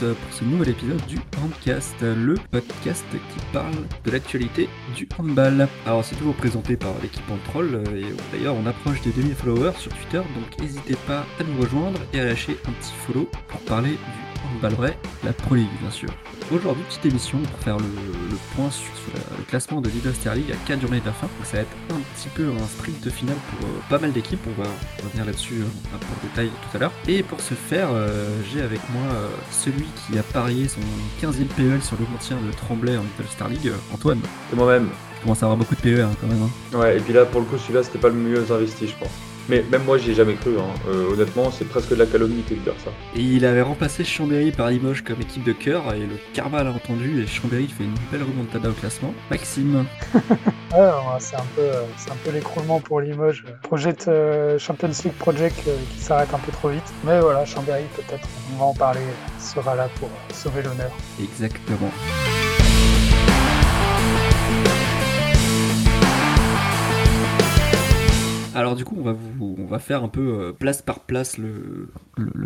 pour ce nouvel épisode du Handcast, le podcast qui parle de l'actualité du handball. Alors c'est toujours présenté par l'équipe Troll et d'ailleurs on approche des 2000 followers sur Twitter donc n'hésitez pas à nous rejoindre et à lâcher un petit follow pour parler du handball vrai, la Pro League bien sûr. Aujourd'hui, petite émission pour faire le, point sur, le classement de Leader League à 4 journées de la fin. ça va être un petit peu un sprint final pour euh, pas mal d'équipes. On va revenir là-dessus euh, un peu en détail tout à l'heure. Et pour ce faire, euh, j'ai avec moi celui qui a parié son 15e PEL sur le maintien de Tremblay en Little Star League, Antoine. C'est moi-même. Commence à avoir beaucoup de PE hein, quand même. Hein. Ouais, et puis là, pour le coup, celui-là, c'était pas le mieux investi, je pense. Mais même moi, j'y ai jamais cru. Hein. Euh, honnêtement, c'est presque de la calomnie que de dire ça. Et il avait remplacé Chambéry par Limoges comme équipe de cœur, et le Karma l'a entendu, et Chambéry fait une belle remontada au classement. Maxime Ouais, c'est un peu, c'est un peu l'écroulement pour Limoges. Projet euh, Champions League Project euh, qui s'arrête un peu trop vite. Mais voilà, Chambéry peut-être, on va en parler, sera là pour sauver l'honneur. Exactement. Alors du coup, on va, on va faire un peu euh, place par place le,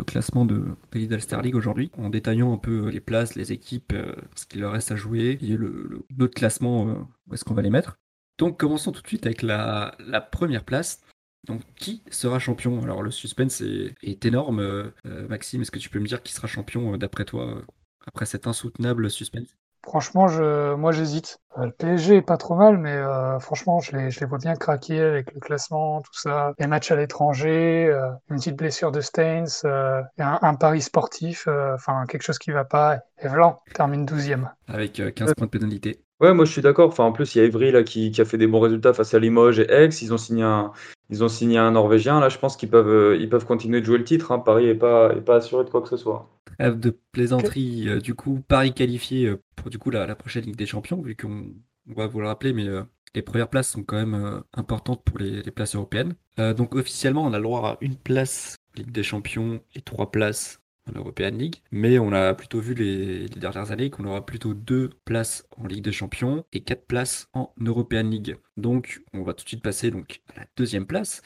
classement de, de Lidl Star League aujourd'hui, en détaillant un peu les places, les équipes, euh, ce qu'il leur reste à jouer, et le, notre classement, euh, où est-ce qu'on va les mettre. Donc commençons tout de suite avec la, première place. Donc qui sera champion? Alors le suspense est, énorme. Maxime, est-ce que tu peux me dire qui sera champion d'après toi après cet insoutenable suspense? Franchement, je, moi j'hésite. Euh, le PSG est pas trop mal, mais euh, franchement, je les, je les vois bien craquer avec le classement, tout ça. Les matchs à l'étranger, euh, une petite blessure de Stains, un, un, pari sportif, enfin quelque chose qui va pas. Et Vlan termine 12e. Avec 15 points de pénalité. Ouais, moi je suis d'accord. Enfin, en plus, il y a Evry là, qui, a fait des bons résultats face à Limoges et Aix. Ils ont signé un, ils ont signé un Norvégien. Là, je pense qu'ils peuvent, ils peuvent continuer de jouer le titre. Hein. Paris n'est pas, est pas assuré de quoi que ce soit de plaisanterie. Euh, du coup, Paris qualifié euh, pour du coup la, prochaine Ligue des Champions, vu qu'on va vous le rappeler, mais euh, les premières places sont quand même importantes pour les, places européennes. donc officiellement, on a le droit à une place Ligue des Champions et trois places en European League. Mais on a plutôt vu les, dernières années qu'on aura plutôt deux places en Ligue des Champions et quatre places en European League. Donc on va tout de suite passer donc à la deuxième place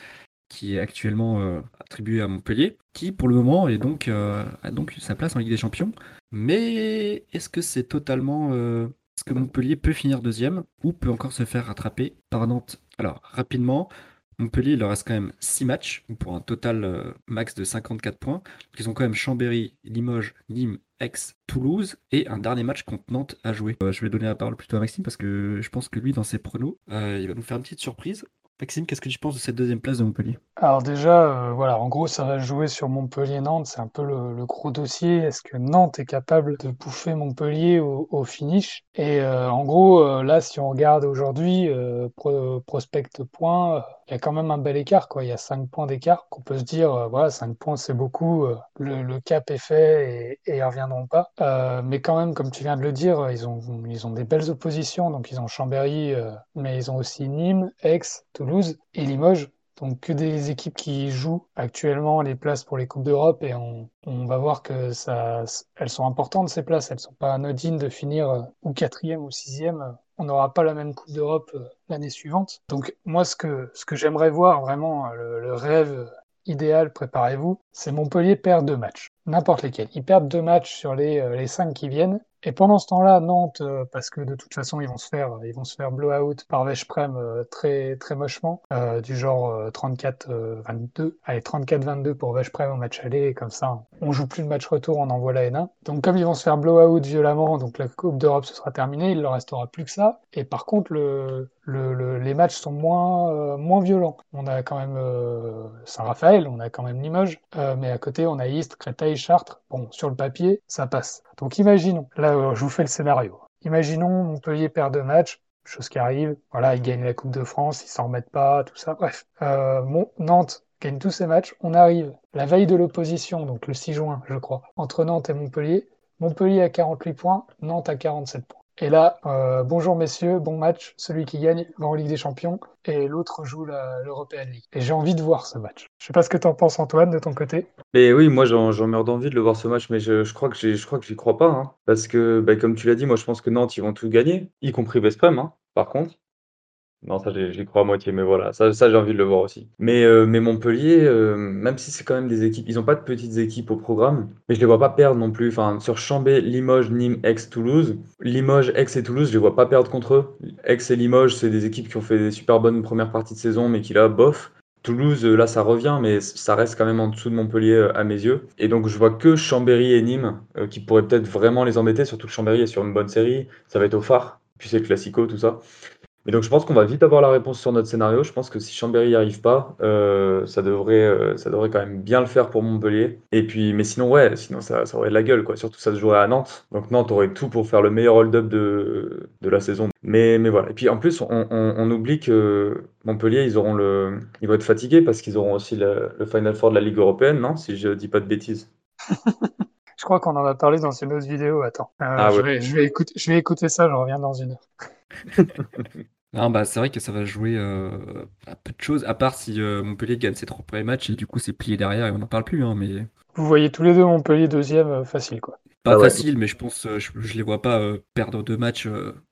qui est actuellement euh, attribué à Montpellier, qui pour le moment est donc, euh, a donc sa place en Ligue des Champions. Mais est-ce que c'est totalement... Euh, est-ce que Montpellier peut finir deuxième ou peut encore se faire rattraper par Nantes? Alors rapidement, Montpellier, il leur reste quand même 6 matchs pour un total max de 54 points. Ils ont quand même Chambéry, Limoges, Nîmes, Aix, Toulouse et un dernier match contre Nantes à jouer. je vais donner la parole plutôt à Maxime parce que je pense que lui, dans ses pronos, il va nous faire une petite surprise. Maxime, qu'est-ce que tu penses de cette deuxième place de Montpellier? Alors déjà, euh, voilà, en gros, ça va jouer sur Montpellier-Nantes, c'est un peu le, gros dossier. Est-ce que Nantes est capable de bouffer Montpellier au, finish? Et euh, en gros, euh, là, si on regarde aujourd'hui, prospect points, il y a quand même un bel écart, quoi. Il y a 5 points d'écart qu'on peut se dire, voilà, 5 points c'est beaucoup, le, cap est fait et, ils reviendront pas. mais quand même, comme tu viens de le dire, ils ont, ils ont des belles oppositions, donc ils ont Chambéry, mais ils ont aussi Nîmes, Aix, Toulouse et Limoges. Donc que des équipes qui jouent actuellement les places pour les Coupes d'Europe et on, va voir que ça, elles sont importantes ces places, elles sont pas anodines de finir euh, ou quatrième ou sixième. On n'aura pas la même Coupe d'Europe euh, l'année suivante. Donc moi ce que, ce que j'aimerais voir vraiment, le, rêve idéal, préparez-vous, c'est Montpellier perd deux matchs, n'importe lesquels. Ils perdent deux matchs sur les, euh, les cinq qui viennent et pendant ce temps-là, Nantes, euh, parce que de toute façon, ils vont se faire, ils vont se faire blow-out par Veszprem euh, très très mochement, euh, du genre 34-22. Allez, 34-22 pour Veszprem au match aller, comme ça, on joue plus le match retour, on envoie la N1. Donc comme ils vont se faire blow-out violemment, donc la Coupe d'Europe se sera terminée, il leur restera plus que ça. Et par contre, le, le, les matchs sont moins moins violents. On a quand même Saint-Raphaël, on a quand même Limoges, mais à côté, on a Istres, Créteil, Chartres. Bon, sur le papier, ça passe. Donc imaginons, là euh, je vous fais le scénario. Imaginons Montpellier perd deux matchs, chose qui arrive. Voilà, ils gagnent la Coupe de France, ils s'en remettent pas, tout ça. Bref, euh, Nantes gagne tous ses matchs. On arrive la veille de l'opposition, donc le 6 juin, je crois, entre Nantes et Montpellier. Montpellier à 48 points, Nantes à 47 points. Et là, euh, bonjour messieurs, bon match. Celui qui gagne va en Ligue des Champions et l'autre joue l'European League. Et j'ai envie de voir ce match. Je sais pas ce que tu en penses Antoine de ton côté. Mais oui, moi j'en meurs d'envie de le voir ce match, mais je, crois que je crois j'y crois pas, hein. parce que bah, comme tu l'as dit, moi je pense que Nantes ils vont tout gagner, y compris Vesprem, hein, par contre. Non, ça, j'y crois à moitié, mais voilà, ça, j'ai envie de le voir aussi. Mais, euh, mais Montpellier, euh, même si c'est quand même des équipes, ils n'ont pas de petites équipes au programme, mais je les vois pas perdre non plus. Enfin, sur Chambé, Limoges, Nîmes, Aix, Toulouse. Limoges, Aix et Toulouse, je les vois pas perdre contre eux. Aix et Limoges, c'est des équipes qui ont fait des super bonnes premières parties de saison, mais qui là, bof. Toulouse, là, ça revient, mais ça reste quand même en dessous de Montpellier à mes yeux. Et donc, je vois que Chambéry et Nîmes qui pourraient peut-être vraiment les embêter, surtout que Chambéry est sur une bonne série. Ça va être au phare, puis c'est classico, tout ça. Et donc je pense qu'on va vite avoir la réponse sur notre scénario. Je pense que si Chambéry n'y arrive pas, euh, ça, devrait, euh, ça devrait quand même bien le faire pour Montpellier. Et puis, mais sinon, ouais, sinon ça, ça aurait de la gueule, quoi. Surtout ça se jouerait à Nantes. Donc Nantes aurait tout pour faire le meilleur hold-up de, de la saison. Mais, mais voilà. Et puis en plus, on, on, oublie que Montpellier, ils auront le, ils vont être fatigués parce qu'ils auront aussi le, le Final Four de la Ligue européenne, non Si je dis pas de bêtises. je crois qu'on en a parlé dans une autre vidéo. Attends, euh, ah, je, vais, je, vais écouter, je vais écouter ça. Je reviens dans une heure. Non, bah, c'est vrai que ça va jouer euh, à peu de choses, à part si euh, Montpellier gagne ses trois premiers matchs et du coup c'est plié derrière et on n'en parle plus. Hein, mais Vous voyez tous les deux Montpellier deuxième euh, facile, quoi. pas ah facile, mais je pense, je, je les vois pas perdre deux matchs.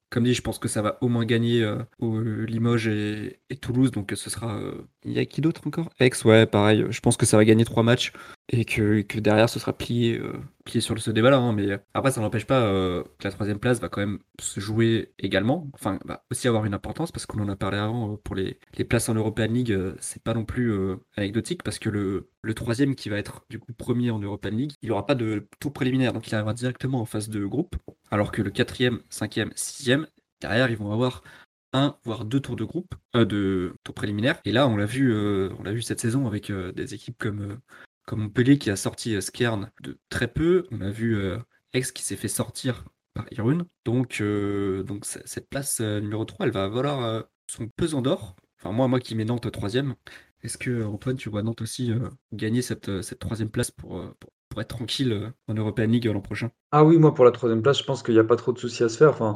comme dit, je pense que ça va au moins gagner au Limoges et, et Toulouse, donc ce sera. Il y a qui d'autre encore? Aix, ouais, pareil. Je pense que ça va gagner trois matchs et que, derrière ce sera plié, euh, plié sur ce débat-là. Hein, mais après, ça n'empêche pas euh, que la troisième place va quand même se jouer également, enfin, va aussi avoir une importance parce qu'on en a parlé avant euh, pour les, places en European League, c'est pas non plus anecdotique parce que le, troisième qui va être du coup premier en European League, il aura pas de tour préliminaire, donc il arrivera directement en phase de groupe, alors que le quatrième, cinquième, sixième, derrière, ils vont avoir un voire deux tours de groupe, de tours préliminaires. Et là, on l'a vu, on l'a vu cette saison avec des équipes comme comme Montpellier qui a sorti euh, Skern de très peu. On a vu euh, Aix qui s'est fait sortir par Irune. Donc, euh, donc cette place numéro 3, elle va valoir son pesant d'or. Enfin, moi, moi qui mets Nantes troisième. Est-ce que, Antoine, tu vois Nantes aussi gagner cette, cette troisième place pour, pour, être tranquille en European League l'an prochain? Ah oui, moi, pour la troisième place, je pense qu'il n'y a pas trop de soucis à se faire. Enfin,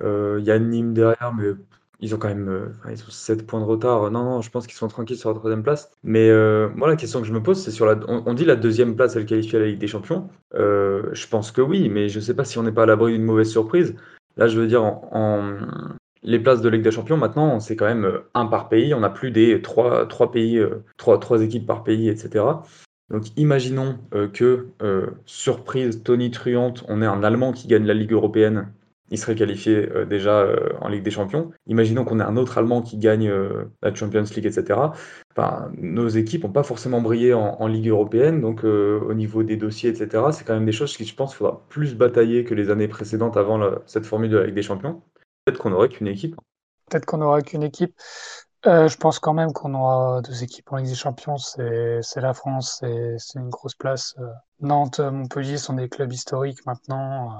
il y a Nîmes derrière, mais ils ont quand même euh, ils ont 7 points de retard. Non, non, je pense qu'ils sont tranquilles sur la troisième place. Mais euh, moi, la question que je me pose, c'est sur la. On, dit la deuxième place, elle qualifie à la Ligue des Champions. Euh, je pense que oui, mais je ne sais pas si on n'est pas à l'abri d'une mauvaise surprise. Là, je veux dire, les places de Ligue des Champions, maintenant, c'est quand même un par pays. On n'a plus des trois, trois pays, trois, trois équipes par pays, etc. Donc imaginons que, surprise, Tony Truante, on ait un Allemand qui gagne la Ligue européenne il serait qualifié euh, déjà euh, en Ligue des Champions. Imaginons qu'on ait un autre Allemand qui gagne euh, la Champions League, etc. Nos équipes n'ont pas forcément brillé en, Ligue européenne, donc au niveau des dossiers, etc., c'est quand même des choses qui, je pense, faudra plus batailler que les années précédentes avant cette formule de la Ligue des Champions. Peut-être qu'on n'aurait qu'une équipe. Peut-être qu'on n'aura qu'une équipe. je pense quand même qu'on aura deux équipes en Ligue des Champions. C'est la France, c'est une grosse place. Nantes, Montpellier sont des clubs historiques maintenant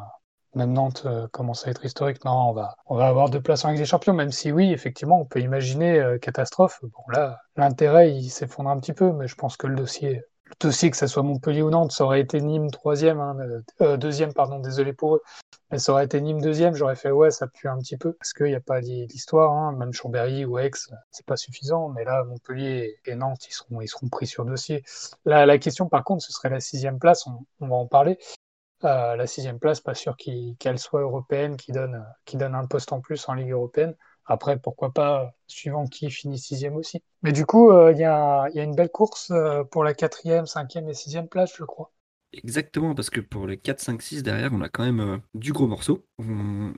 même Nantes euh, commence à être historique. Non, on va, on va avoir deux places en Ligue des Champions, même si oui, effectivement, on peut imaginer euh, catastrophe. Bon, là, l'intérêt, il s'effondre un petit peu, mais je pense que le dossier, le dossier, que ce soit Montpellier ou Nantes, ça aurait été Nîmes troisième, hein, euh, deuxième, pardon, désolé pour eux. Mais ça aurait été Nîmes deuxième, j'aurais fait ouais, ça pue un petit peu, parce qu'il n'y a pas l'histoire, hein, même Chambéry ou Aix, c'est pas suffisant, mais là, Montpellier et Nantes, ils seront, ils seront pris sur dossier. Là, la question, par contre, ce serait la sixième place, on, on va en parler la sixième place, pas sûr qu'elle soit européenne, qui donne, un poste en plus en Ligue européenne. Après, pourquoi pas, suivant qui finit sixième aussi. Mais du coup, euh, il y, a, une belle course euh, pour la quatrième, cinquième et sixième place, je crois. Exactement, parce que pour les 4, 5, 6 derrière, on a quand même euh, du gros morceau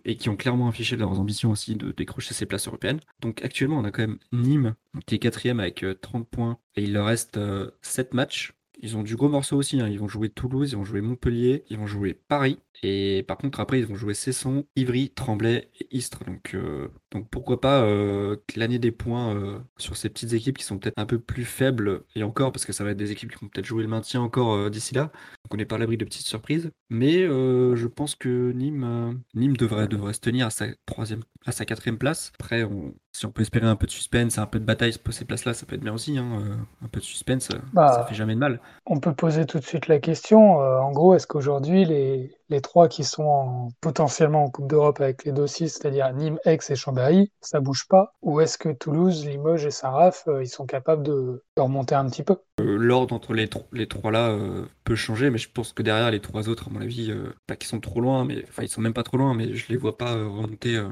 et qui ont clairement affiché leurs ambitions aussi de décrocher ces places européennes. Donc actuellement, on a quand même Nîmes qui est quatrième avec 30 points et il leur reste 7 matchs. Ils ont du gros morceau aussi. Hein. Ils vont jouer Toulouse, ils vont jouer Montpellier, ils vont jouer Paris. Et par contre, après, ils vont jouer Cesson, Ivry, Tremblay et Istres. Donc, euh, donc pourquoi pas euh, l'année des points euh, sur ces petites équipes qui sont peut-être un peu plus faibles. Et encore, parce que ça va être des équipes qui vont peut-être jouer le maintien encore d'ici là. Donc on n'est pas à l'abri de petites surprises. Mais je pense que Nîmes, Nîmes devrait, devrait se tenir à sa troisième, à sa quatrième place. Après, si on peut espérer un peu de suspense, un peu de bataille pour ces places-là, ça peut être bien aussi. Hein. Un peu de suspense, bah, ça fait jamais de mal. On peut poser tout de suite la question. en gros, est-ce qu'aujourd'hui les les trois qui sont potentiellement en Coupe d'Europe avec les dossiers, c'est-à-dire Nîmes, Aix et Chambéry, ça bouge pas? Ou est-ce que Toulouse, Limoges et Saraf, euh, ils sont capables de, remonter un petit peu? Euh, L'ordre entre les, les trois là euh, peut changer, mais je pense que derrière les trois autres, à mon avis, pas qu'ils sont trop loin, mais enfin ils sont même pas trop loin, mais je les vois pas remonter,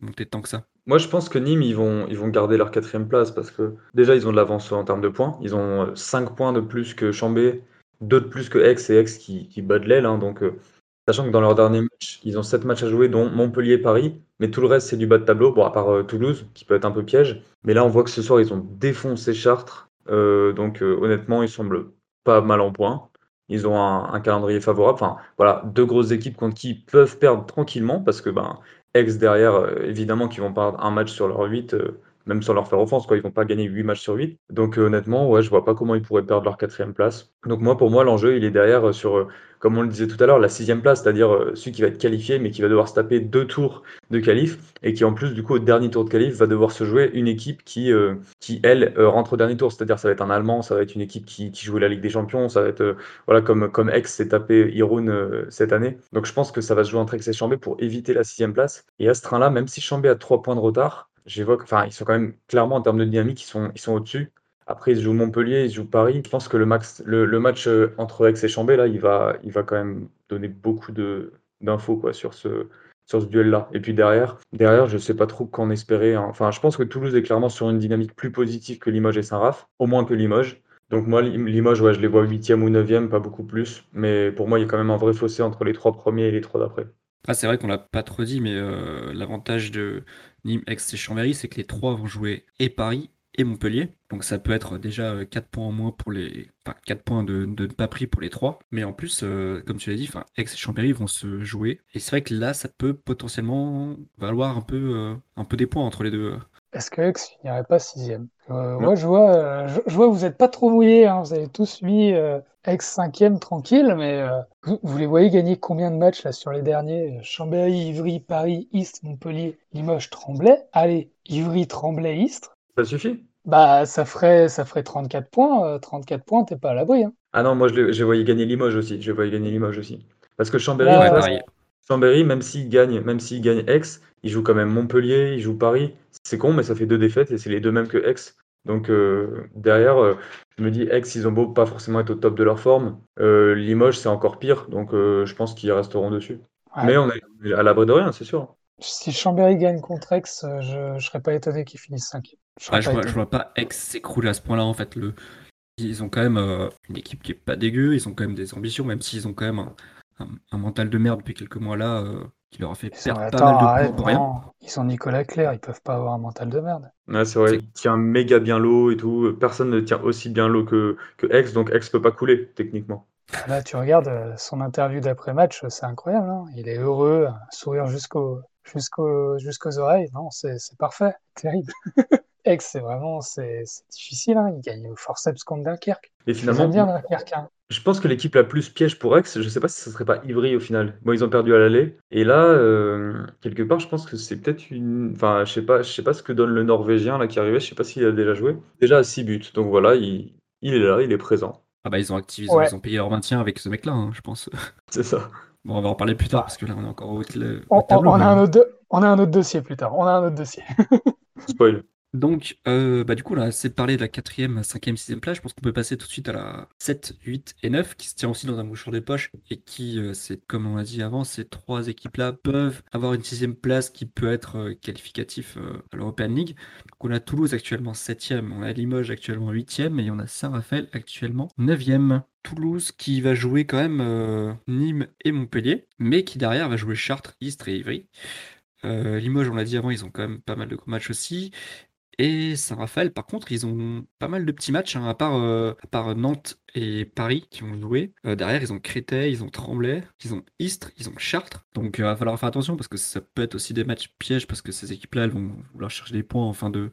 remonter tant que ça. Moi, je pense que Nîmes, ils vont, ils vont garder leur quatrième place parce que déjà, ils ont de l'avance en termes de points. Ils ont 5 points de plus que Chambé, 2 de plus que Aix et Aix qui, qui bat de l'aile. Hein. donc, sachant que dans leur dernier match, ils ont 7 matchs à jouer, dont Montpellier Paris. Mais tout le reste, c'est du bas de tableau. Bon, à part Toulouse, qui peut être un peu piège. Mais là, on voit que ce soir, ils ont défoncé Chartres. donc, honnêtement, ils semblent pas mal en points. Ils ont un, calendrier favorable. Enfin, voilà, deux grosses équipes contre qui peuvent perdre tranquillement parce que ben, Ex derrière, euh, évidemment, qui vont perdre un match sur leur 8, euh, même sans leur faire offense, quoi. Ils vont pas gagner 8 matchs sur 8. Donc, euh, honnêtement, ouais, je vois pas comment ils pourraient perdre leur quatrième place. Donc, moi, pour moi, l'enjeu, il est derrière sur comme on le disait tout à l'heure, la sixième place, c'est-à-dire euh, celui qui va être qualifié, mais qui va devoir se taper deux tours de qualif, et qui en plus, du coup, au dernier tour de qualif, va devoir se jouer une équipe qui, euh, qui elle, euh, rentre au dernier tour. C'est-à-dire, ça va être un Allemand, ça va être une équipe qui, qui joue la Ligue des Champions, ça va être, voilà, comme, comme Aix s'est tapé Irun cette année. Donc, je pense que ça va se jouer entre Aix et Chambé pour éviter la sixième place. Et à ce train-là, même si Chambé a trois points de retard, j'évoque, enfin, ils sont quand même clairement en termes de dynamique, ils sont, ils sont au-dessus. Après, ils jouent Montpellier, ils jouent Paris. Je pense que le, max, le, match euh, entre Aix et Chambé, là, il va, il va quand même donner beaucoup d'infos sur ce, sur ce duel-là. Et puis derrière, derrière je ne sais pas trop qu'en espérer. Hein. Enfin, je pense que Toulouse est clairement sur une dynamique plus positive que Limoges et Saint-Raph, au moins que Limoges. Donc moi, Limoges, ouais, je les vois 8e ou 9e, pas beaucoup plus. Mais pour moi, il y a quand même un vrai fossé entre les trois premiers et les trois d'après. Ah, c'est vrai qu'on l'a pas trop dit, mais euh, l'avantage de Nîmes, Aix et Chambéry, c'est que les trois vont jouer et Paris et Montpellier. Donc ça peut être déjà 4 euh, points en moins pour les. Enfin, 4 points de, ne pas pris pour les 3. Mais en plus, euh, comme tu l'as dit, Aix et Chambéry vont se jouer. Et c'est vrai que là, ça peut potentiellement valoir un peu, un peu des points entre les deux. Est-ce que Aix finirait pas sixième Moi, je vois, je, vois vous n'êtes pas trop mouillés. Hein. Vous avez tous mis Aix cinquième tranquille, mais vous, les voyez gagner combien de matchs là sur les derniers? Chambéry, Ivry, Paris, Istres, Montpellier, Limoges, Tremblay. Allez, Ivry, Tremblay, Istres. Ça suffit? Bah, ça ferait, ça ferait 34 points. 34 euh, points, t'es pas à l'abri. Hein. Ah non, moi je, je voyais gagner Limoges aussi. Je voyais gagner Limoges aussi. Parce que Chambéry, Chambéry même s'il gagne, même s'il gagne Aix, il joue quand même Montpellier, il joue Paris. C'est con, mais ça fait deux défaites et c'est les deux mêmes que Aix. Donc euh, derrière, euh, je me dis Aix, ils ont beau pas forcément être au top de leur forme. Limoges, c'est encore pire. Donc je pense qu'ils resteront dessus. Mais on est à l'abri de rien, c'est sûr. Si Chambéry gagne contre Aix, je ne serais pas étonné qu'ils finissent 5 je, vois, vois, pas Aix s'écrouler à ce point-là en fait. Le... Ils ont quand même euh, une équipe qui est pas dégueu, ils ont quand même des ambitions, même s'ils ont quand même un, mental de merde depuis quelques mois là, euh, qui leur a fait perdre pas mal de points pour rien. Ils sont Nicolas Claire, ils peuvent pas avoir un mental de merde. Ouais, c'est vrai, il tient méga bien l'eau et tout. Personne ne tient aussi bien l'eau que, que Aix, donc Aix peut pas couler techniquement. Là, tu regardes euh, son interview d'après-match, c'est incroyable. Hein. il est heureux, sourire jusqu'au jusqu'aux jusqu'aux oreilles. Non, c'est parfait, terrible. Aix, c'est vraiment c'est difficile. Hein. Il gagne au forceps contre Dunkerque. Et finalement, bien Dunkerque. Hein. Je pense que l'équipe la plus piège pour Aix, je sais pas si ce serait pas Ivry au final. Moi, ils ont perdu à l'aller. Et là, euh, quelque part, je pense que c'est peut-être une. Enfin, je sais pas, je sais pas ce que donne le Norvégien là qui arrivait. Je sais pas s'il a déjà joué. Déjà à 6 buts. Donc voilà, il, il est là, il est présent. Ah bah ils ont activé, ils ont payé leur maintien avec ce mec-là, hein, je pense. C'est ça. Bon, on va en parler plus tard parce que là on est encore au, on, on, a un autre, on a un autre dossier plus tard. On a un autre dossier. Spoil. Donc, euh, bah, du coup, là, c'est de parler de la quatrième, cinquième, sixième place. Je pense qu'on peut passer tout de suite à la 7, 8 et 9, qui se tient aussi dans un mouchoir des poches et qui, euh, comme on l'a dit avant, ces trois équipes-là peuvent avoir une sixième place qui peut être euh, qualificatif à l'European League. Donc, on a Toulouse actuellement septième, on a Limoges actuellement huitième et on a Saint-Raphaël actuellement neuvième. Toulouse qui va jouer quand même Nîmes et Montpellier, mais qui derrière va jouer Chartres, Istres et Ivry. Limoges, on l'a dit avant, ils ont quand même pas mal de matchs aussi. Et Saint-Raphaël, par contre, ils ont pas mal de petits matchs, hein, à, part, euh, à part Nantes et Paris qui ont joué. Euh, derrière, ils ont Créteil, ils ont Tremblay, ils ont Istres, ils ont Chartres. Donc il euh, va falloir faire attention parce que ça peut être aussi des matchs pièges parce que ces équipes-là, elles vont vouloir chercher des points en fin de,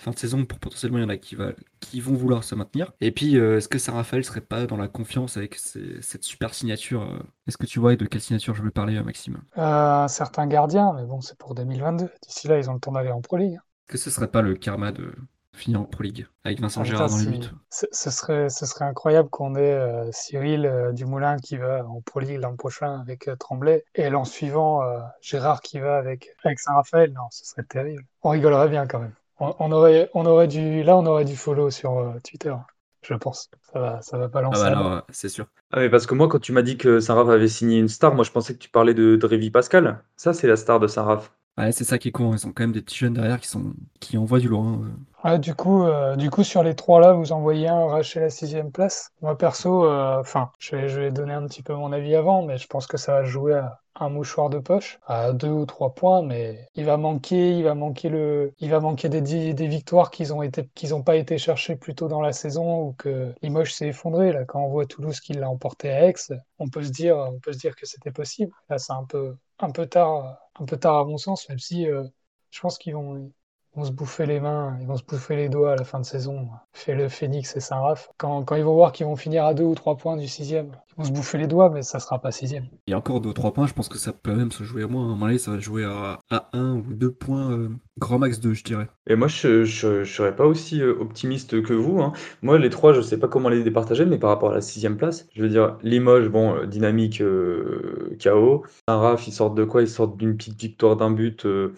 fin de saison pour potentiellement il y en a qui, va, qui vont vouloir se maintenir. Et puis, est-ce que Saint-Raphaël serait pas dans la confiance avec cette super signature Est-ce que tu vois de quelle signature je veux parler, Maxime? Un certain gardien, mais bon, c'est pour 2022. D'ici là, ils ont le temps d'aller en Pro League. Hein que ce serait pas le karma de finir en Pro League avec Vincent ah, Gérard dans les buts? ce, serait, ce serait incroyable qu'on ait euh, Cyril euh, Dumoulin qui va en Pro League l'an prochain avec euh, Tremblay et l'an suivant Gérard qui va avec, avec Saint-Raphaël. Non, ce serait terrible. On rigolerait bien quand même. On, aurait, on aurait du, là, on aurait du follow sur Twitter. Je pense. Ça va, ça va pas lancer. Ah bah c'est sûr. Ah mais parce que moi, quand tu m'as dit que Saint-Raph avait signé une star, moi je pensais que tu parlais de, de Pascal. Ça, c'est la star de Saint-Raph. Ouais, c'est ça qui est con. Ils ont quand même des petits jeunes derrière qui sont qui envoient du loin. euh. Du coup, euh, du coup, sur les trois là, vous envoyez un arracher la sixième place. Moi, perso, euh, je vais, donner un petit peu mon avis avant, mais je pense que ça va jouer à un mouchoir de poche, à deux ou trois points, mais il va manquer, il va manquer le, il va manquer des, victoires qu'ils ont pas été cherchées plus tôt dans la saison ou que Limoges s'est effondré. Là, quand on voit Toulouse qui l'a emporté à Aix, on peut se dire, on peut se dire que c'était possible. Là, c'est un peu, un peu tard, un peu tard à mon sens, même si euh, je pense qu'ils vont, vont se bouffer les mains, ils vont se bouffer les doigts à la fin de saison. Fait le Phoenix et Saint-Raph. Quand, quand ils vont voir qu'ils vont finir à deux ou trois points du sixième, ils vont se bouffer les doigts, mais ça sera pas sixième. Et encore deux ou trois points, je pense que ça peut même se jouer à moins. À un moment donné, ça va se jouer à, à un ou deux points, euh, grand max 2, je dirais. Et moi, je, je, je serais pas aussi euh, optimiste que vous. hein. Moi, les trois, je sais pas comment les départager, mais par rapport à la sixième place, je veux dire, Limoges, bon, euh, dynamique, euh, KO. Saint-Raph, ils sortent de quoi? Ils sortent d'une petite victoire d'un but euh,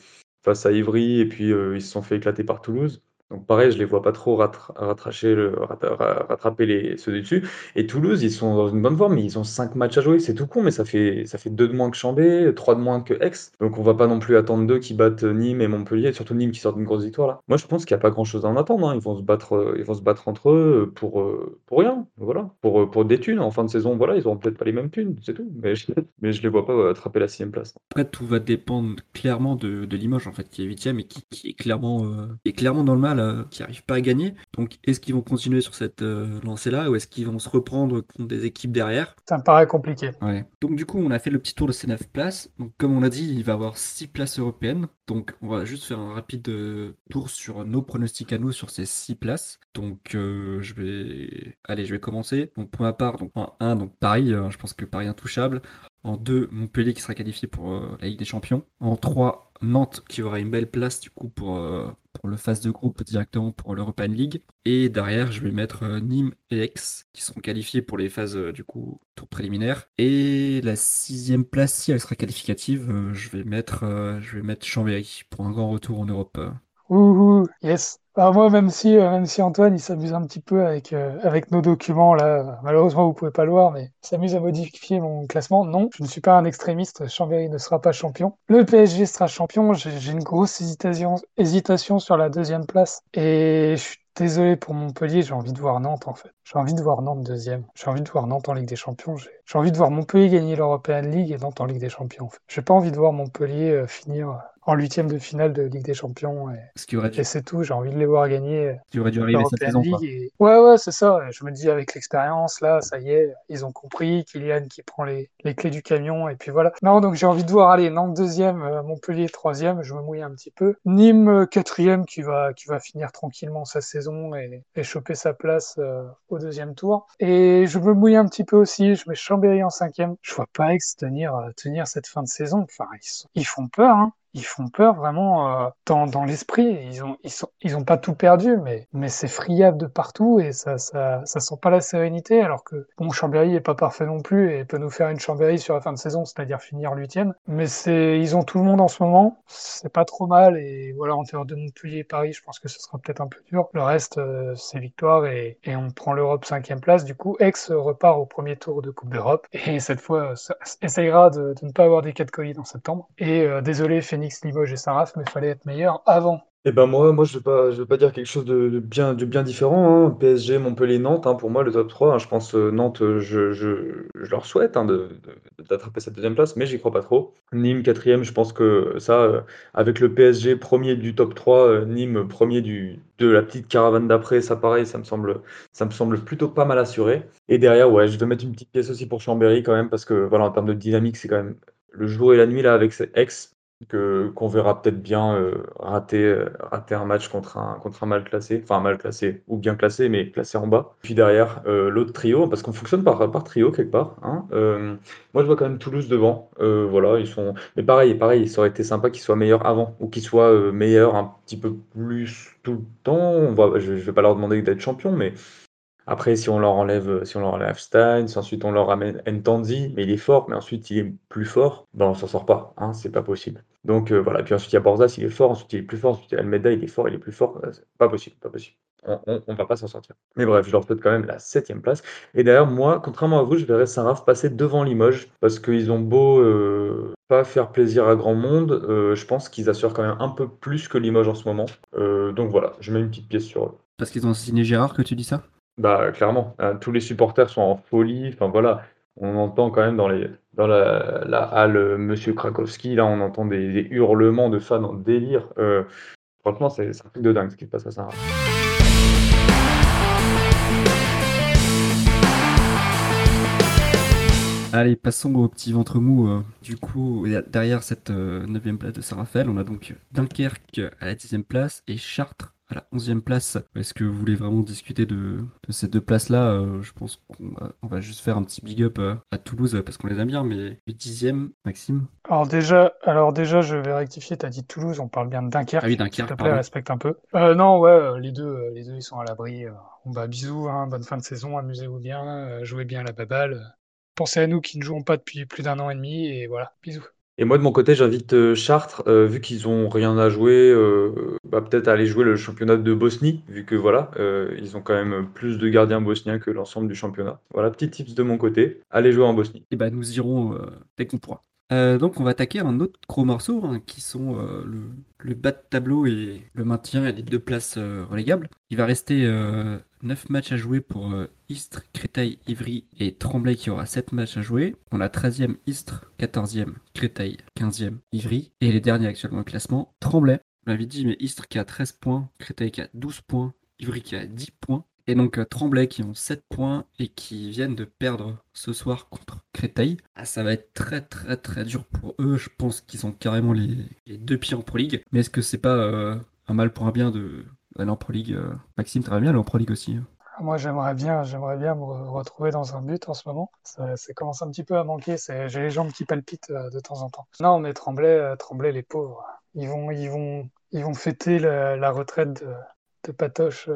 face à Ivry, et puis euh, ils se sont fait éclater par Toulouse. Donc pareil, je les vois pas trop rattraper ceux du dessus. Et Toulouse, ils sont dans une bonne forme, mais ils ont cinq matchs à jouer. C'est tout con, mais ça fait, ça fait deux de moins que Chambé, trois de moins que Aix. Donc on va pas non plus attendre deux qui battent Nîmes et Montpellier, surtout Nîmes qui sort d'une grosse victoire là. Moi je pense qu'il n'y a pas grand chose à en attendre. hein. Ils vont se battre, euh, ils vont se battre entre eux pour, euh, pour rien. Voilà. Pour, euh, pour des thunes. En fin de saison, voilà, ils auront peut-être pas les mêmes thunes, c'est tout. Mais je, mais je les vois pas euh, attraper la sixième place. Après, tout va dépendre clairement de, Limoges, en fait, qui est huitième et qui, est clairement, euh, est clairement dans le mal, euh, qui arrive pas à gagner. Donc, est-ce qu'ils vont continuer sur cette euh, lancée-là ou est-ce qu'ils vont se reprendre contre des équipes derrière? Ça me paraît compliqué. Ouais. Donc, du coup, on a fait le petit tour de ces 9 places. Donc, comme on l'a dit, il va y avoir 6 places européennes. Donc, on va juste faire un rapide euh, tour sur nos pronostics à nous sur ces 6 places. Donc, euh, je vais. Allez, je vais commencer. Donc, pour ma part, donc, en 1, donc Paris, euh, je pense que Paris intouchable. En 2, Montpellier qui sera qualifié pour euh, la Ligue des Champions. En 3, Nantes qui aura une belle place du coup pour, euh, pour le phase de groupe directement pour l'European League. Et derrière, je vais mettre euh, Nîmes et Aix qui seront qualifiés pour les phases du coup tour préliminaire. Et la sixième place, si elle sera qualificative, je vais mettre je vais mettre Chambéry pour un grand retour en Europe. euh. Ouh, yes. Bah, moi, même si, euh, même si Antoine, il s'amuse un petit peu avec, euh, avec nos documents, là, malheureusement, vous pouvez pas le voir, mais il s'amuse à modifier mon classement. Non, je ne suis pas un extrémiste. Chambéry ne sera pas champion. Le PSG sera champion. J'ai une grosse hésitation, hésitation sur la deuxième place. Et je suis désolé pour Montpellier, j'ai envie de voir Nantes, en fait. J'ai envie de voir Nantes deuxième. J'ai envie de voir Nantes en Ligue des Champions. J'ai envie de voir Montpellier gagner l'European League et Nantes en Ligue des Champions, en fait. J'ai pas envie de voir Montpellier euh, finir euh, en huitième de finale de Ligue des Champions. Et... Ce qui aurait dû, Et c'est tout, j'ai envie de les voir gagner ce qui aurait dû arriver cette saison. quoi. Et... Ouais, ouais, c'est ça. Je me dis, avec l'expérience, là, ça y est, ils ont compris. Kylian qui prend les, les clés du camion, et puis voilà. Non, donc j'ai envie de voir, allez, Nantes deuxième, euh, Montpellier troisième, je me mouille un petit peu. Nîmes euh, quatrième, qui va, qui va finir tranquillement sa saison et, et choper sa place euh, au deuxième tour. Et je me mouille un petit peu aussi, je mets Chambéry en cinquième. Je vois pas Aix tenir, euh, tenir cette fin de saison. Enfin, ils, sont- ils font peur, hein ils font peur vraiment euh, dans, dans l'esprit. Ils ont, ils sont, ils ont pas tout perdu, mais, mais c'est friable de partout et ça, ça, ça sent pas la sérénité. Alors que bon, Chambéry est pas parfait non plus et peut nous faire une Chambéry sur la fin de saison, c'est-à-dire finir huitième. Mais c'est, ils ont tout le monde en ce moment. C'est pas trop mal et voilà, en termes de Montpellier et Paris, je pense que ce sera peut-être un peu dur. Le reste, euh, c'est victoire et, et on prend l'Europe cinquième place. Du coup, Aix repart au premier tour de Coupe d'Europe et cette fois, ça essayera de, de ne pas avoir des cas de Covid en septembre. Et euh, désolé, Phoenix, Limoges et Saint-Raph, mais fallait être meilleur avant. Eh ben moi, moi je vais pas, je vais pas dire quelque chose de, bien, de bien différent. hein. PSG, Montpellier, Nantes, hein, pour moi le top 3. hein. je pense euh, Nantes, euh, je, je, je leur souhaite hein, de, de- d'attraper cette deuxième place, mais j'y crois pas trop. Nîmes quatrième, je pense que ça, euh, avec le PSG premier du top 3, euh, Nîmes premier du, de la petite caravane d'après, ça pareil, ça me semble, ça me semble plutôt pas mal assuré. Et derrière, ouais, je vais mettre une petite pièce aussi pour Chambéry quand même, parce que voilà, en termes de dynamique, c'est quand même le jour et la nuit là avec ces ex que qu'on verra peut-être bien euh, rater, euh, rater un match contre un, contre un mal classé, enfin mal classé ou bien classé, mais classé en bas. Puis derrière, euh, l'autre trio, parce qu'on fonctionne par, par trio quelque part. hein. Moi, je vois quand même Toulouse devant. Voilà, ils sont. Mais pareil, pareil, ça aurait été sympa qu'ils soient meilleurs avant ou qu'ils soient meilleurs un petit peu plus tout le temps. On va, je, je vais pas leur demander d'être champion, mais après, si on leur enlève, si on leur enlève Stein, si ensuite on leur ramène Ntanzi, mais il est fort, mais ensuite il est plus fort, ben on s'en sort pas, hein, c'est pas possible. Donc euh, voilà, puis ensuite il y a Borzas, il est fort, ensuite il est plus fort, ensuite Almeida, il est fort, il est plus fort. Euh, pas possible, pas possible. On, on, va pas s'en sortir. Mais bref, je leur souhaite quand même la septième place. Et d'ailleurs, moi, contrairement à vous, je verrais Saint-Raph passer devant Limoges parce qu'ils ont beau euh, pas faire plaisir à grand monde, je pense qu'ils assurent quand même un peu plus que Limoges en ce moment. donc voilà, je mets une petite pièce sur eux. Parce qu'ils ont signé Gérard que tu dis ça? Bah clairement, hein, tous les supporters sont en folie. Enfin voilà, on entend quand même dans, les, dans la, la halle euh, Monsieur Krakowski, là, on entend des, hurlements de fans en délire. Euh, franchement, c'est un truc de dingue ce qui se passe à saint Allez, passons au petit ventre mou. Euh, du coup, derrière cette 9 place de Saint-Raphaël, on a donc Dunkerque à la 10 place et Chartres à la 11e place. Est-ce que vous voulez vraiment discuter de, ces deux places-là euh, Je pense qu'on va, juste faire un petit big up euh, à Toulouse parce qu'on les aime bien, mais le 10e, Maxime alors déjà, alors déjà, je vais rectifier, tu as dit Toulouse, on parle bien de Dunkerque. Ah oui, Dunkerque, S'il te plaît, respecte un peu. Euh, non, ouais, les deux, les deux, ils sont à l'abri. On va bisous, hein, bonne fin de saison, amusez-vous bien, jouez bien à la baballe. Pensez à nous qui ne jouons pas depuis plus d'un an et demi, et voilà, bisous. Et moi, de mon côté, j'invite euh, Chartres, euh, vu qu'ils ont rien à jouer, euh, bah, peut-être à aller jouer le championnat de Bosnie, vu que voilà, ils ont quand même plus de gardiens bosniens que l'ensemble du championnat. Voilà, petit tips de mon côté, allez jouer en Bosnie. Et bah, nous irons dès qu'on pourra. Euh, donc on va attaquer un autre gros morceau hein, qui sont euh, le, bas de tableau et le maintien et les deux places euh, relégables. Il va rester 9 matchs à jouer pour Istres, Créteil, Ivry et Tremblay qui aura 7 matchs à jouer. On a 13e Istres, 14e Créteil, 15e Ivry et les derniers actuellement au classement Tremblay. On l'avait dit mais Istres qui a 13 points, Créteil qui a 12 points, Ivry qui a 10 points et donc euh, Tremblay qui ont 7 points et qui viennent de perdre ce soir contre Créteil. Ah, ça va être très très très dur pour eux. Je pense qu'ils ont carrément les, deux pieds en Pro League. Mais est-ce que c'est pas euh, un mal pour un bien de d'aller en Pro League euh Maxime, très bien aller en Pro League aussi. Hein? Moi, j'aimerais bien, j'aimerais bien me retrouver dans un but en ce moment. Ça, commence un petit peu à manquer. J'ai les jambes qui palpitent de temps en temps. Non, mais Tremblay, Tremblay, les pauvres, ils vont, ils vont, ils vont fêter la, retraite de Patoche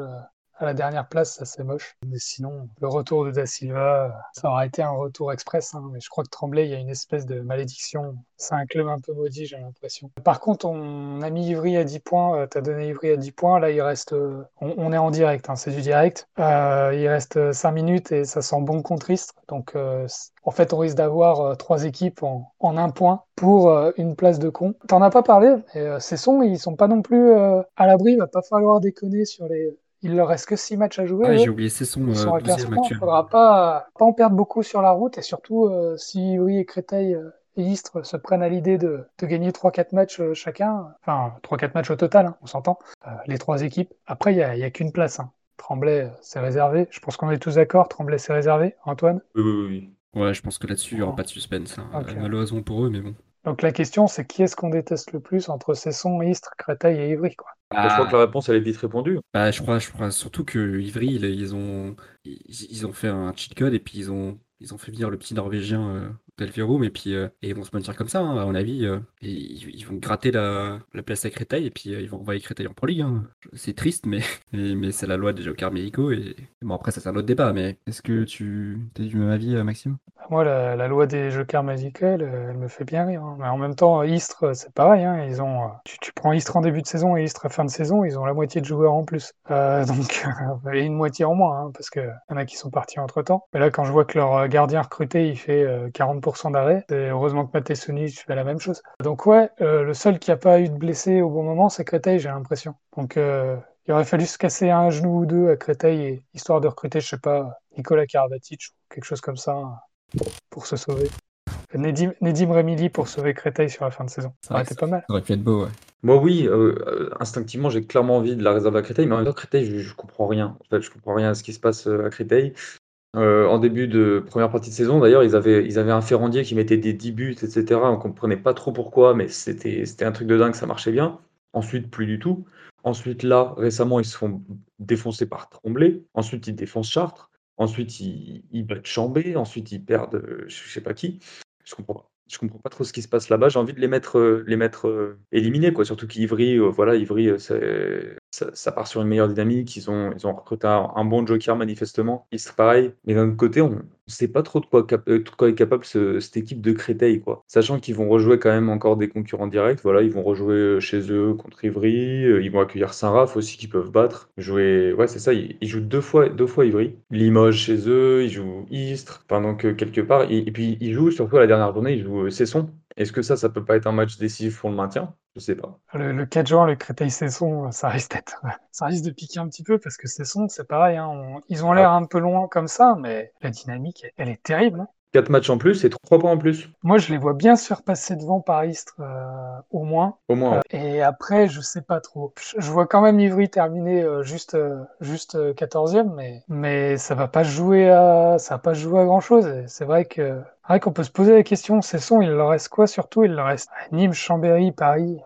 à la dernière place, ça c'est moche. Mais sinon, le retour de Da Silva, ça aurait été un retour express. Hein. mais je crois que Tremblay, il y a une espèce de malédiction. C'est un club un peu maudit, j'ai l'impression. Par contre, on a mis Ivry à 10 points. Euh, tu as donné Ivry à 10 points. Là, il reste. Euh, on, est en direct, hein, c'est du direct. Euh, il reste 5 minutes et ça sent bon contre Istres. Donc, en fait, on risque d'avoir trois équipes en, un point pour une place de con. T'en as pas parlé, mais ces sons, ils sont pas non plus à l'abri. Il va pas falloir déconner sur les il leur reste que 6 matchs à jouer. Ah, j'ai oublié, c'est son euh, Il ne faudra pas, pas en perdre beaucoup sur la route. Et surtout, euh, si oui et Créteil euh, et Istres se prennent à l'idée de, de, gagner 3-4 matchs euh, chacun, enfin 3-4 matchs au total, hein, on s'entend, les trois équipes. Après, il n'y a, y a qu'une place. Hein. Tremblay, c'est réservé. Je pense qu'on est tous d'accord. Tremblay, c'est réservé. Antoine? Oui, oui, oui. Ouais, je pense que là-dessus, il n'y aura pas de suspense. Hein. Malheureusement pour eux, mais bon. Donc la question, c'est qui est-ce qu'on déteste le plus entre Cesson, Istres, Créteil et Ivry quoi? Bah, je crois que la réponse, elle est vite répondue. Bah, je crois, je crois surtout que Ivry, ils, ont, ils, ont fait un cheat code et puis ils ont, ils ont fait venir le petit Norvégien euh, Delverum et puis euh, et ils vont se maintenir comme ça, hein, à mon avis. Euh, ils, vont gratter la, la, place à Créteil et puis ils vont envoyer Créteil en Pro League. Hein. C'est triste, mais, mais, c'est la loi des Jokers médicaux. Et, bon, après, ça, c'est un autre débat. Mais est-ce que tu es du même avis, Maxime? Moi, la, loi des Jokers médicaux, elle, me fait bien rire. Hein. Mais en même temps, Istres, c'est pareil. Ils ont, tu, tu, prends Istres en début de saison et Istres à fin de saison, ils ont la moitié de joueurs en plus. donc, et une moitié en moins, parce qu'il y en a qui sont partis entre temps. Mais là, quand je vois que leur gardien recruté, il fait 40% d'arrêt, heureusement que Maté Sonic fait la même chose. Donc ouais, euh, le seul qui n'a pas eu de blessé au bon moment, c'est Créteil, j'ai l'impression. Donc euh, il aurait fallu se casser un genou ou deux à Créteil, histoire de recruter, je sais pas, Nicolas Karabatic ou quelque chose comme ça pour, se sauver. Nedim, Nedim pour sauver Créteil sur la fin de saison. Ça aurait été pas mal. Ça aurait pu être beau, ouais. Moi, oui, euh, instinctivement, j'ai clairement envie de la réserver à Créteil, mais en même temps, Créteil, je, je comprends rien. En fait, je comprends rien à ce qui se passe à Créteil. Euh, en début de première partie de saison, d'ailleurs, ils avaient, ils avaient un Ferrandier qui mettait des 10 buts, etc. On comprenait pas trop pourquoi, mais c'était, c'était un truc de dingue, ça marchait bien. Ensuite, plus du tout. Ensuite, là, récemment, ils se font défoncer par Tremblay. Ensuite, ils défoncent Chartres. Ensuite, ils, battent Chambé. Ensuite, ils perdent euh, je sais pas qui. Je comprends pas. Je comprends pas trop ce qui se passe là-bas. J'ai envie de les mettre, euh, les mettre éliminés, quoi. Surtout qu'Ivry, voilà, Ivry, ça, part sur une meilleure dynamique. Ils ont, ils ont recruté un, bon joker manifestement. Istres pareil. Mais d'un autre côté, on ne sait pas trop de quoi, euh, est capable cette équipe de Créteil, quoi. Sachant qu'ils vont rejouer quand même encore des concurrents directs. Voilà, ils vont rejouer euh, chez eux contre Ivry. Euh, ils vont accueillir Saint-Raph aussi qu'ils peuvent battre. Jouer, ouais, c'est ça. Ils, jouent deux fois, deux fois Ivry. Limoges chez eux. Ils jouent Istres. Pendant que quelque part, et, puis ils jouent surtout à la dernière journée. Ils jouent Cesson. Est-ce que ça, ça peut pas être un match décisif pour le maintien? Je sais pas. Le, 4 juin, le Créteil-Cesson, ça risque d'être, ça risque de piquer un petit peu parce que Cesson, c'est pareil. Hein, ils ont l'air ah. un peu loin comme ça, mais la dynamique, elle est terrible. Hein. 4 matchs en plus et 3 points en plus. Moi, je les vois bien se faire passer devant par Istres, euh, au moins. Au moins. Euh, et après, je sais pas trop. Je vois quand même Ivry terminer euh, juste, juste 14e, mais, mais ça va pas jouer à, ça va pas jouer à grand chose. C'est vrai que, vrai qu'on peut se poser la question, ces sons, il leur reste quoi surtout? Il leur reste Nîmes, Chambéry, Paris.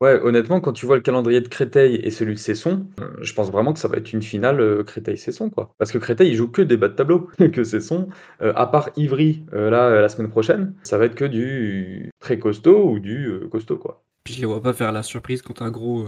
Ouais, honnêtement, quand tu vois le calendrier de Créteil et celui de Cesson, euh, je pense vraiment que ça va être une finale euh, Créteil-Cesson, quoi. Parce que Créteil, il joue que des bas de tableau, que Cesson, euh, à part Ivry, là, la semaine prochaine, ça va être que du très costaud ou du costaud, quoi. Puis je les vois pas faire la surprise contre un gros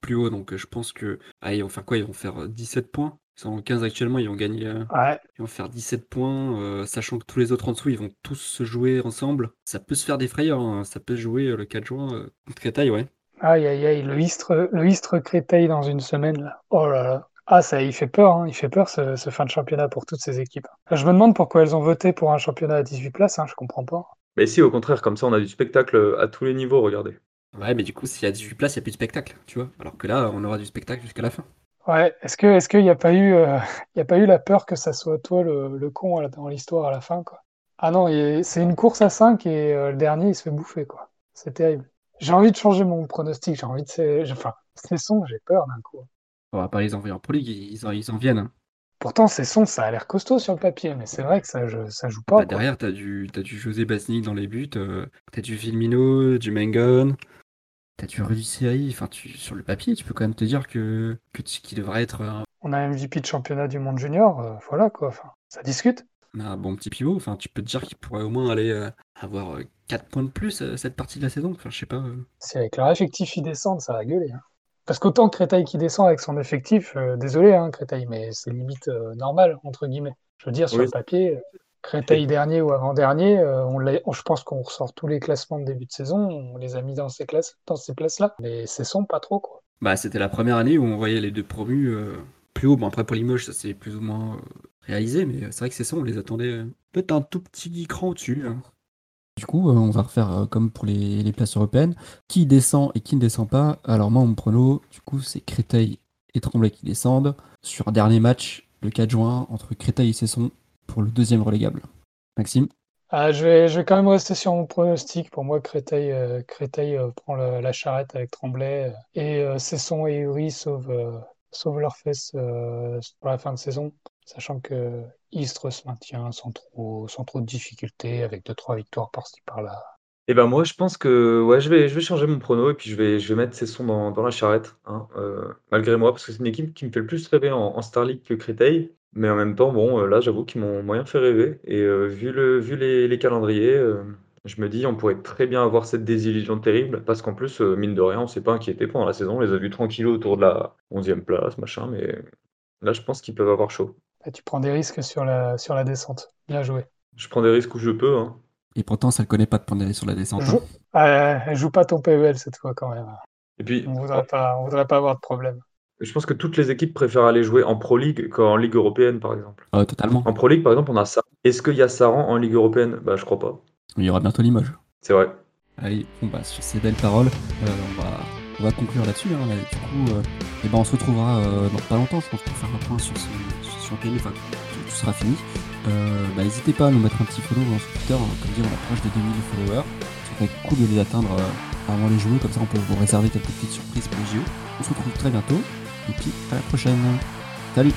plus haut, donc je pense que ah, ils vont faire quoi Ils vont faire 17 points? Ils sont en 15 actuellement, ils vont gagner. Ouais. Ils vont faire 17 points, sachant que tous les autres en dessous, ils vont tous se jouer ensemble. Ça peut se faire des frayeurs, hein. ça peut jouer le 4 juin contre Créteil, ouais. Aïe, aïe, aïe, le Istre, le Istre Créteil dans une semaine, là. Oh là là. Ah, ça, il fait peur, hein. il fait peur ce, fin de championnat pour toutes ces équipes. Je me demande pourquoi elles ont voté pour un championnat à 18 places, hein, je comprends pas. Mais si, au contraire, comme ça, on a du spectacle à tous les niveaux, regardez. Ouais, mais du coup, s'il y a 18 places, il n'y a plus de spectacle, tu vois. Alors que là, on aura du spectacle jusqu'à la fin. Ouais, est-ce que est-ce qu'il n'y a pas eu euh, il y a pas eu la peur que ça soit toi le, le con dans l'histoire à la fin quoi? Ah non, c'est une course à 5 et euh, le dernier il se fait bouffer quoi. C'est terrible. J'ai envie de changer mon pronostic. J'ai envie de. Enfin, sons, j'ai peur d'un coup. On va pas les envoyer en Pro League, ils en, ils en viennent. Hein. Pourtant, sons, ça a l'air costaud sur le papier, mais c'est vrai que ça, ça joue pas. Bah, derrière, t'as du, as du José Basnik dans les buts, euh, t'as du Filmino, du Mengon, t'as du Rudy Seri. Enfin, tu, sur le papier, tu peux quand même te dire que, que qui devrait être. On a un MVP de championnat du monde junior, euh, voilà quoi. Enfin, ça discute. On a un bon petit pivot. Enfin, tu peux te dire qu'il pourrait au moins aller euh, avoir 4 points de plus euh, cette partie de la saison. Enfin, je sais pas. Euh. Si avec leur effectif ils descendent, ça va gueuler. Hein. Parce qu'autant Créteil qui descend avec son effectif, euh, désolé hein, Créteil, mais c'est limite normal, entre guillemets. Je veux dire, sur le papier, Créteil dernier ou avant-dernier, on je pense qu'on ressort tous les classements de début de saison, on les a mis dans ces, classes, dans ces places-là, mais c'est son pas trop. quoi. Bah, c'était la première année où on voyait les deux promus plus haut. Bon, après, pour Limoges, ça s'est plus ou moins réalisé, mais c'est vrai que c'est ça, on les attendait peut-être un tout petit cran au-dessus. Hein. Du coup, euh, on va refaire euh, comme pour les, places européennes. Qui descend et qui ne descend pas? Alors moi, mon prono, du coup, c'est Créteil et Tremblay qui descendent. Sur un dernier match, le 4 juin, entre Créteil et Cesson, pour le deuxième relégable. Maxime ah, je, vais, je vais quand même rester sur mon pronostic. Pour moi, Créteil, euh, Créteil prend la charrette avec Tremblay. et Cesson et Uri sauvent, sauvent leurs fesses pour la fin de saison sachant que Istres se maintient sans trop, sans trop de difficultés, avec deux trois victoires par-ci par-là. Et eh ben moi je pense que ouais je vais je vais changer mon prono et puis je vais je vais mettre sons dans, dans la charrette hein, euh, malgré moi parce que c'est une équipe qui me fait le plus rêver en, Star League que Créteil mais en même temps bon euh, là j'avoue qu'ils m'ont moyen fait rêver et euh, vu le vu les, les calendriers je me dis on pourrait très bien avoir cette désillusion terrible parce qu'en plus mine de rien on s'est pas inquiété pendant la saison on les a vus tranquilles autour de la 11e place machin mais là je pense qu'ils peuvent avoir chaud tu prends des risques sur la, sur la descente. Bien joué. Je prends des risques où je peux. Hein. Et pourtant, ça ne connaît pas de prendre des risques sur la descente. Joue... Hein. joue pas ton PEL cette fois quand même. Et puis, on voudrait, pas, voudrait pas avoir de problème. Je pense que toutes les équipes préfèrent aller jouer en Pro League qu'en Ligue européenne, par exemple. totalement. En Pro League, par exemple, on a ça. Est-ce qu'il y a Saran en Ligue européenne? Bah, je crois pas. Il y aura bientôt Limoges. C'est vrai. Allez, bon, bah, sur ces belles paroles, euh, on, va, on, va, conclure là-dessus. Hein, du coup, euh, et ben, on se retrouvera euh, dans pas longtemps, je pense, pour faire un point sur ce, enfin, tout, sera fini. Euh, bah, n'hésitez pas à nous mettre un petit follow sur Twitter, hein, comme dit on approche des 2000 followers. Ça serait cool de les atteindre euh, avant les jeux, comme ça on peut vous réserver quelques petites surprises pour les JO. On se retrouve très bientôt, et puis à la prochaine. Salut